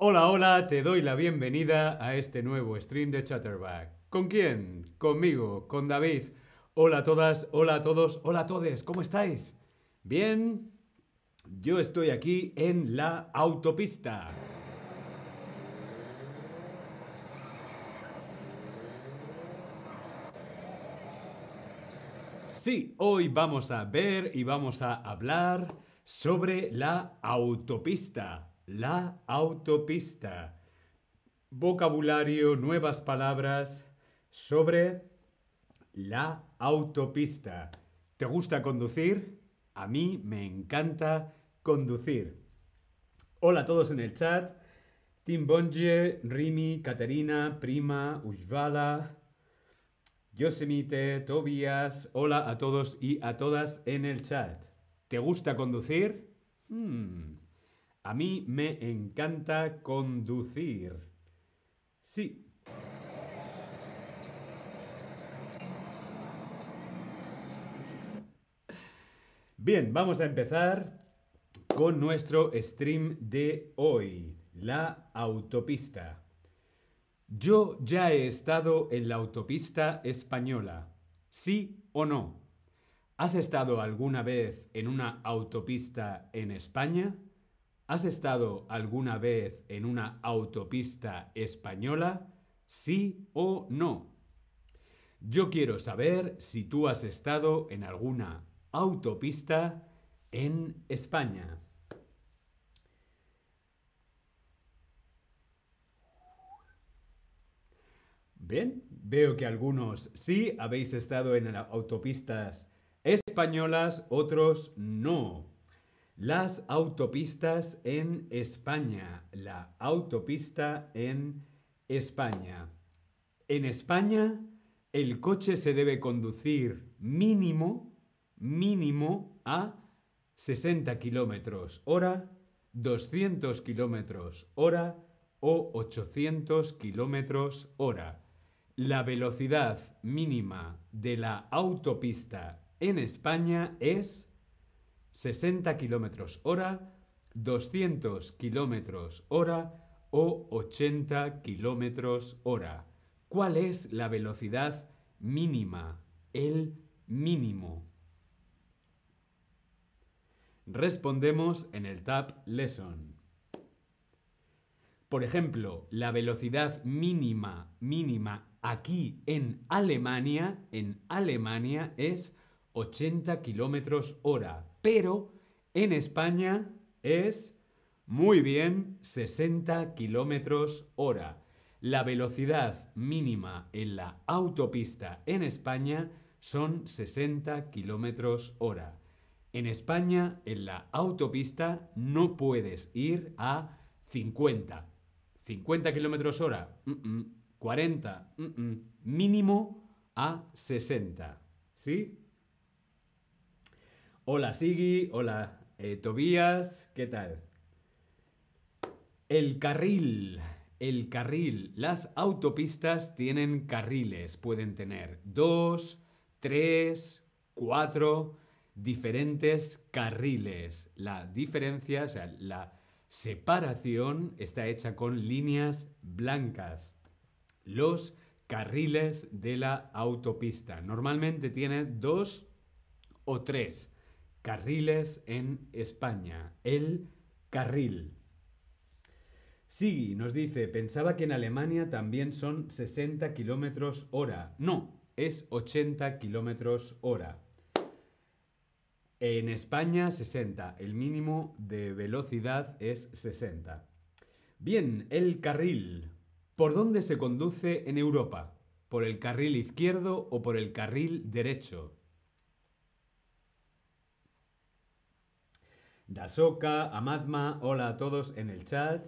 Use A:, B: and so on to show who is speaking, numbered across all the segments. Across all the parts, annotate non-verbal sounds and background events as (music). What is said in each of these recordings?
A: Hola, hola, te doy la bienvenida a este nuevo stream de Chatterback. ¿Con quién? Conmigo, con David. Hola a todas, hola a todos, hola a todos, ¿cómo estáis? ¿Bien? Yo estoy aquí en la autopista. Sí, hoy vamos a ver y vamos a hablar sobre la autopista. La autopista. Vocabulario, nuevas palabras sobre la autopista. ¿Te gusta conducir? A mí me encanta conducir. Hola a todos en el chat. Tim Bonje, Rimi, Caterina, Prima, Ujvala, Yosemite, Tobias. Hola a todos y a todas en el chat. ¿Te gusta conducir? Hmm. A mí me encanta conducir. Sí. Bien, vamos a empezar con nuestro stream de hoy, la autopista. Yo ya he estado en la autopista española. ¿Sí o no? ¿Has estado alguna vez en una autopista en España? ¿Has estado alguna vez en una autopista española? ¿Sí o no? Yo quiero saber si tú has estado en alguna autopista en España. Bien, veo que algunos sí habéis estado en autopistas españolas, otros no. Las autopistas en España. La autopista en España. En España, el coche se debe conducir mínimo, mínimo a 60 kilómetros hora, 200 kilómetros hora o 800 kilómetros hora. La velocidad mínima de la autopista en España es 60 kilómetros hora, 200 kilómetros hora o 80 kilómetros hora. ¿Cuál es la velocidad mínima? El mínimo. Respondemos en el Tab Lesson. Por ejemplo, la velocidad mínima, mínima aquí en Alemania, en Alemania es 80 kilómetros hora, pero en España es muy bien 60 kilómetros hora. La velocidad mínima en la autopista en España son 60 kilómetros hora. En España, en la autopista, no puedes ir a 50. 50 kilómetros hora, 40, mínimo a 60. ¿Sí? Hola Sigi, hola eh, Tobías, ¿qué tal? El carril, el carril. Las autopistas tienen carriles, pueden tener dos, tres, cuatro diferentes carriles. La diferencia, o sea, la separación está hecha con líneas blancas. Los carriles de la autopista. Normalmente tiene dos o tres carriles en España. El carril. Sí, nos dice, pensaba que en Alemania también son 60 kilómetros hora. No, es 80 kilómetros hora. En España 60. El mínimo de velocidad es 60. Bien, el carril. ¿Por dónde se conduce en Europa? ¿Por el carril izquierdo o por el carril derecho? Dasoka, Amadma, hola a todos en el chat.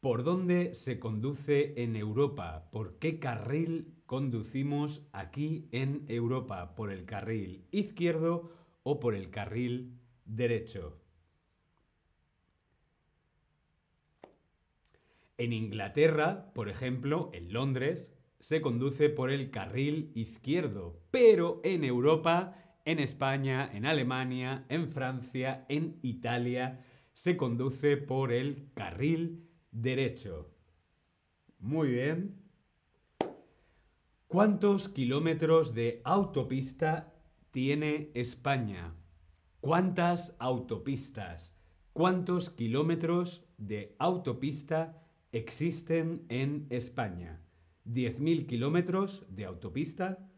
A: ¿Por dónde se conduce en Europa? ¿Por qué carril conducimos aquí en Europa? ¿Por el carril izquierdo o por el carril derecho? En Inglaterra, por ejemplo, en Londres, se conduce por el carril izquierdo, pero en Europa en España, en Alemania, en Francia, en Italia, se conduce por el carril derecho. Muy bien. ¿Cuántos kilómetros de autopista tiene España? ¿Cuántas autopistas? ¿Cuántos kilómetros de autopista existen en España? ¿10.000 kilómetros de autopista?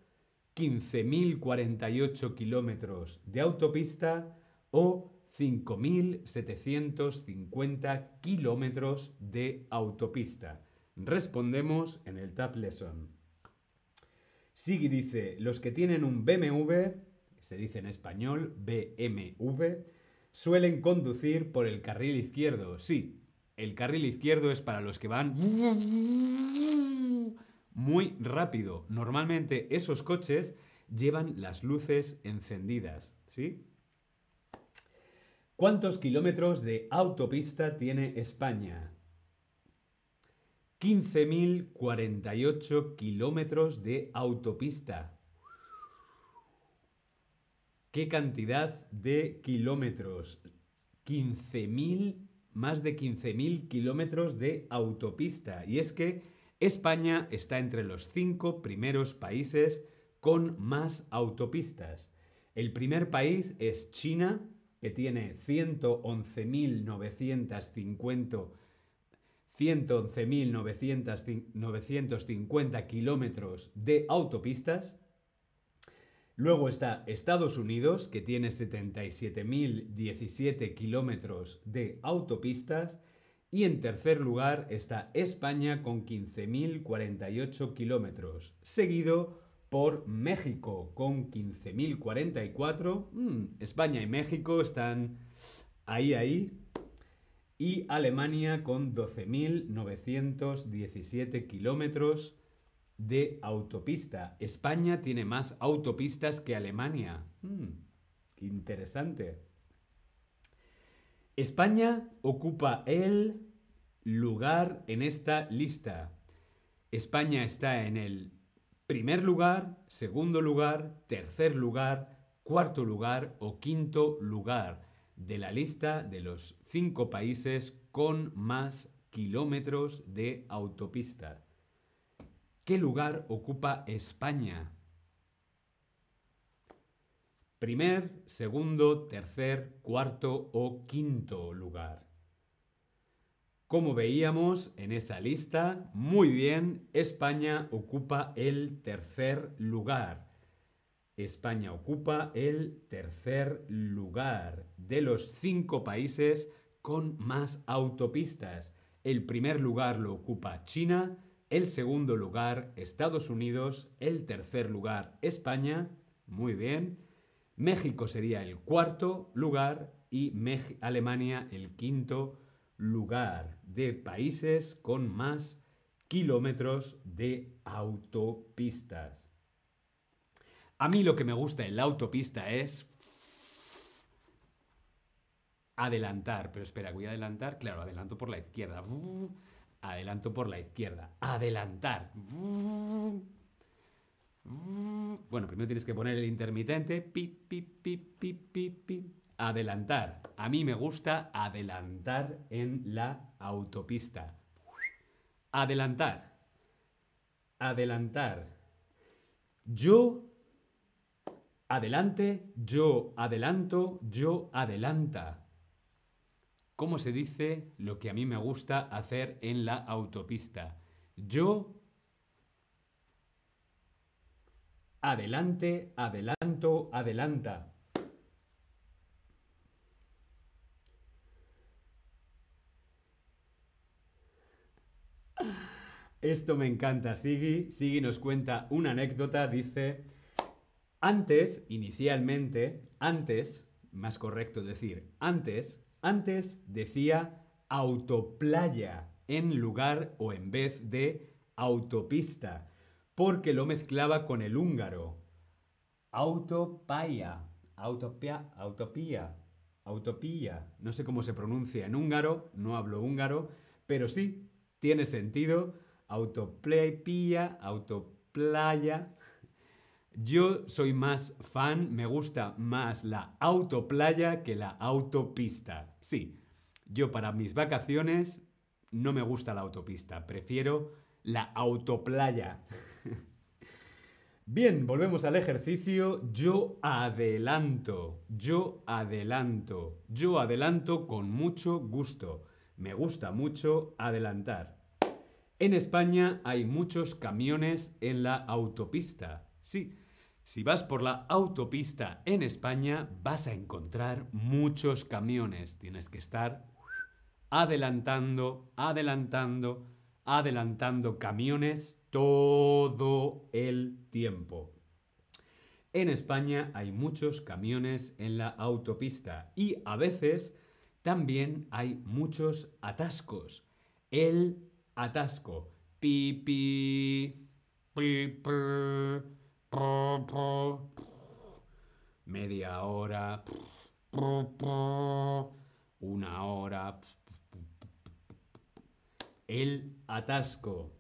A: ¿15.048 kilómetros de autopista? ¿O 5.750 kilómetros de autopista? Respondemos en el Tab Lesson. Sigui dice, los que tienen un BMW, se dice en español BMW, suelen conducir por el carril izquierdo. Sí, el carril izquierdo es para los que van muy rápido. Normalmente esos coches llevan las luces encendidas, ¿sí? ¿Cuántos kilómetros de autopista tiene España? 15.048 kilómetros de autopista. ¿Qué cantidad de kilómetros? 15.000, más de 15.000 kilómetros de autopista. Y es que España está entre los cinco primeros países con más autopistas. El primer país es China, que tiene 111.950 111.950 kilómetros de autopistas. Luego está Estados Unidos, que tiene 77.017 kilómetros de autopistas. Y en tercer lugar está España con 15.048 kilómetros, seguido por México con 15.044. Mm, España y México están ahí, ahí. Y Alemania con 12.917 kilómetros de autopista. España tiene más autopistas que Alemania. Hmm, interesante. España ocupa el lugar en esta lista. España está en el primer lugar, segundo lugar, tercer lugar, cuarto lugar o quinto lugar de la lista de los cinco países con más kilómetros de autopista. ¿Qué lugar ocupa España? Primer, segundo, tercer, cuarto o quinto lugar. Como veíamos en esa lista, muy bien, España ocupa el tercer lugar. España ocupa el tercer lugar de los cinco países con más autopistas. El primer lugar lo ocupa China, el segundo lugar Estados Unidos, el tercer lugar España, muy bien, México sería el cuarto lugar y Alemania el quinto lugar de países con más kilómetros de autopistas. A mí lo que me gusta en la autopista es adelantar, pero espera, voy a adelantar, claro, adelanto por la izquierda. Adelanto por la izquierda. Adelantar. Bueno, primero tienes que poner el intermitente. Adelantar. A mí me gusta adelantar en la autopista. Adelantar. Adelantar. Yo adelante, yo adelanto, yo adelanta. ¿Cómo se dice lo que a mí me gusta hacer en la autopista? Yo adelante, adelanto, adelanta. Esto me encanta, Sigi. Sigi nos cuenta una anécdota, dice, antes, inicialmente, antes, más correcto decir, antes, antes decía autoplaya en lugar o en vez de autopista, porque lo mezclaba con el húngaro. Autopaya, autopia, autopía, autopía. No sé cómo se pronuncia en húngaro, no hablo húngaro, pero sí, tiene sentido. Autopleipía, autoplaya. Yo soy más fan, me gusta más la autoplaya que la autopista. Sí, Yo para mis vacaciones no me gusta la autopista, prefiero la autoplaya. (laughs) (laughs) Bien, volvemos al ejercicio. Yo adelanto, yo adelanto, yo adelanto con mucho gusto. Me gusta mucho adelantar. En España hay muchos camiones en la autopista. Sí, si vas por la autopista en España vas a encontrar muchos camiones. Tienes que estar adelantando, adelantando, adelantando camiones todo el tiempo. En España hay muchos camiones en la autopista y a veces también hay muchos atascos. El atasco. Pi, pi, media hora, una hora. El atasco.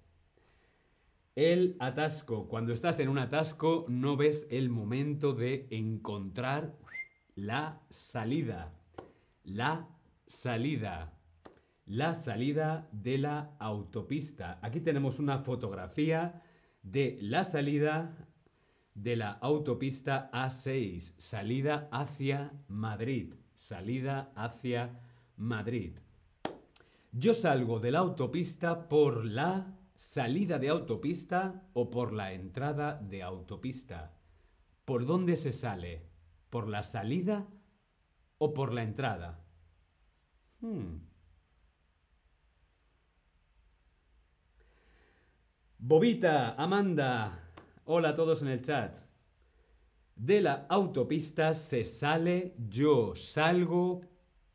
A: El atasco. Cuando estás en un atasco no ves el momento de encontrar la salida. La salida. La salida de la autopista. Aquí tenemos una fotografía de la salida de la autopista A6. Salida hacia Madrid. Salida hacia Madrid. Yo salgo de la autopista por la salida de autopista o por la entrada de autopista? ¿Por dónde se sale? ¿Por la salida o por la entrada? Hmm. Bobita, Amanda, hola a todos en el chat. De la autopista se sale, yo salgo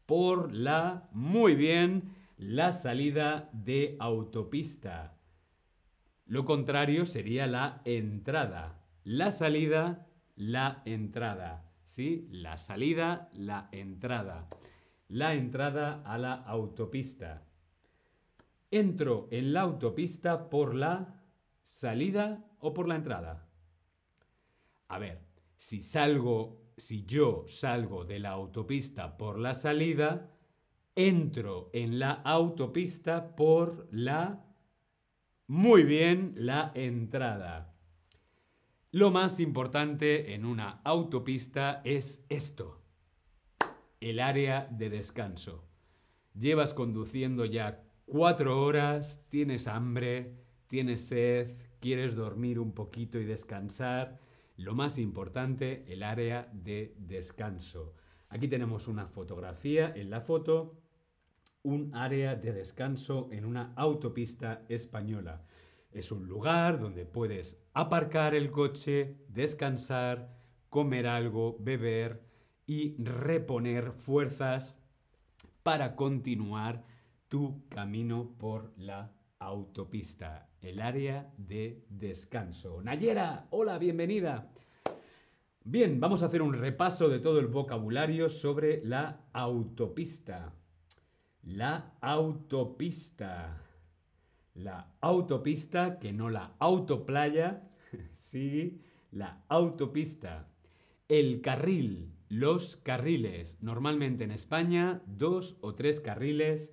A: por la, muy bien, la salida de autopista. Lo contrario sería la entrada. La salida, la entrada. ¿Sí? La salida, la entrada. La entrada a la autopista. Entro en la autopista por la salida o por la entrada. A ver, si salgo, si yo salgo de la autopista por la salida, entro en la autopista por la muy bien la entrada. Lo más importante en una autopista es esto, el área de descanso. Llevas conduciendo ya cuatro horas, tienes hambre, tienes sed, quieres dormir un poquito y descansar. Lo más importante, el área de descanso. Aquí tenemos una fotografía en la foto un área de descanso en una autopista española. Es un lugar donde puedes aparcar el coche, descansar, comer algo, beber y reponer fuerzas para continuar tu camino por la autopista, el área de descanso. Nayera, hola, bienvenida. Bien, vamos a hacer un repaso de todo el vocabulario sobre la autopista. La autopista. La autopista, que no la autoplaya. (laughs) sí, la autopista. El carril, los carriles. Normalmente en España, dos o tres carriles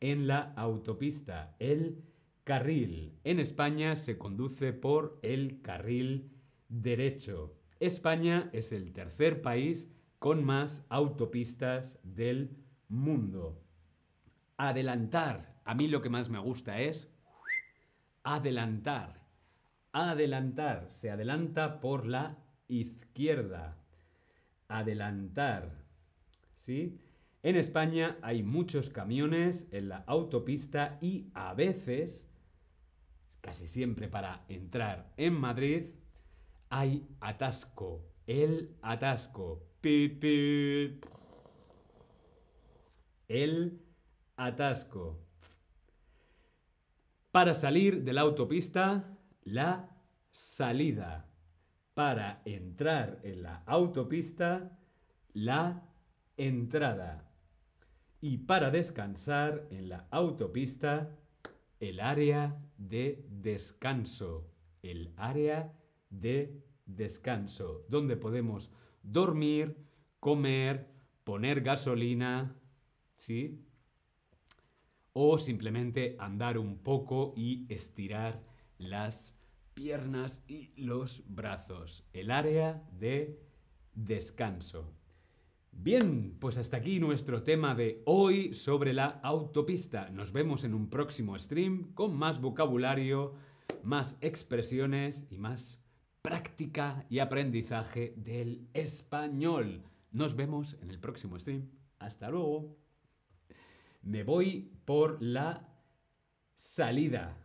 A: en la autopista. El carril. En España se conduce por el carril derecho. España es el tercer país con más autopistas del mundo. Adelantar. A mí lo que más me gusta es adelantar. Adelantar. Se adelanta por la izquierda. Adelantar. ¿Sí? En España hay muchos camiones en la autopista y a veces, casi siempre para entrar en Madrid, hay atasco. El atasco. El atasco. Para salir de la autopista, la salida. Para entrar en la autopista, la entrada. Y para descansar en la autopista, el área de descanso. El área de descanso, donde podemos dormir, comer, poner gasolina, ¿sí? O simplemente andar un poco y estirar las piernas y los brazos. El área de descanso. Bien, pues hasta aquí nuestro tema de hoy sobre la autopista. Nos vemos en un próximo stream con más vocabulario, más expresiones y más práctica y aprendizaje del español. Nos vemos en el próximo stream. Hasta luego. Me voy por la salida.